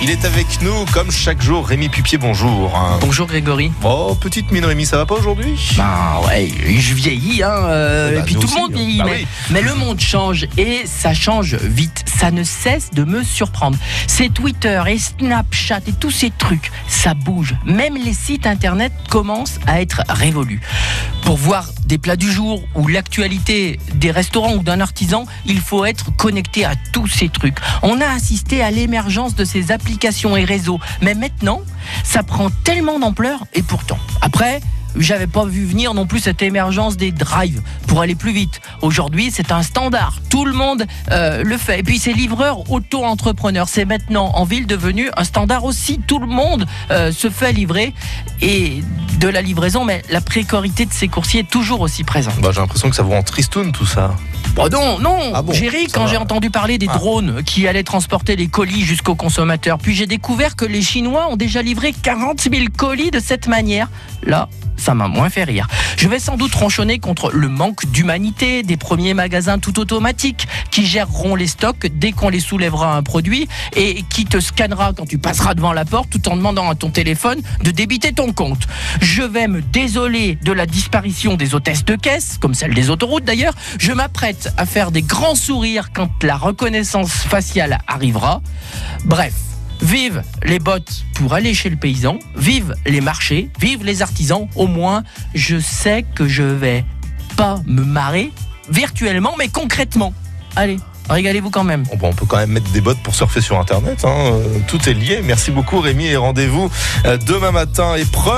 Il est avec nous comme chaque jour. Rémi Pupier, bonjour. Bonjour Grégory. Oh, petite mine Rémi, ça va pas aujourd'hui? Ben ouais, je vieillis, hein, euh, Bah, et puis tout aussi, le monde hein. vieillit. Bah mais, oui. mais le monde change et ça change vite. Ça ne cesse de me surprendre. C'est Twitter et Snapchat et tous ces trucs, ça bouge. Même les sites internet commencent à être révolus. Pour voir des plats du jour ou l'actualité des restaurants ou d'un artisan, il faut être connecté à tous ces trucs. On a assisté à l'émergence de ces applications et réseaux, mais maintenant, ça prend tellement d'ampleur et pourtant, après, j'avais pas vu venir non plus cette émergence des drives pour aller plus vite. Aujourd'hui, c'est un standard. Tout le monde euh, le fait. Et puis, ces livreurs auto-entrepreneurs, c'est maintenant en ville devenu un standard aussi. Tout le monde euh, se fait livrer et de la livraison, mais la précarité de ces coursiers est toujours aussi présente. bah, J'ai l'impression que ça vous rend tristoun tout ça. Oh non, non, Ah bon, j'ai ri quand j'ai entendu parler des Ah. drones qui allaient transporter les colis jusqu'aux consommateurs. Puis j'ai découvert que les Chinois ont déjà livré 40 000 colis de cette manière. Là, ça m'a moins fait rire. Je vais sans doute ronchonner contre le manque d'humanité des premiers magasins tout automatiques qui géreront les stocks dès qu'on les soulèvera un produit et qui te scannera quand tu passeras devant la porte tout en demandant à ton téléphone de débiter ton compte. Je vais me désoler de la disparition des hôtesses de caisse, comme celle des autoroutes d'ailleurs. Je m'apprête à faire des grands sourires quand la reconnaissance faciale arrivera. Bref. Vive les bottes pour aller chez le paysan, vive les marchés, vive les artisans. Au moins, je sais que je vais pas me marrer virtuellement, mais concrètement. Allez, régalez-vous quand même. Bon, bah, on peut quand même mettre des bottes pour surfer sur Internet. hein. Euh, Tout est lié. Merci beaucoup Rémi et rendez-vous euh, demain matin. Épreuve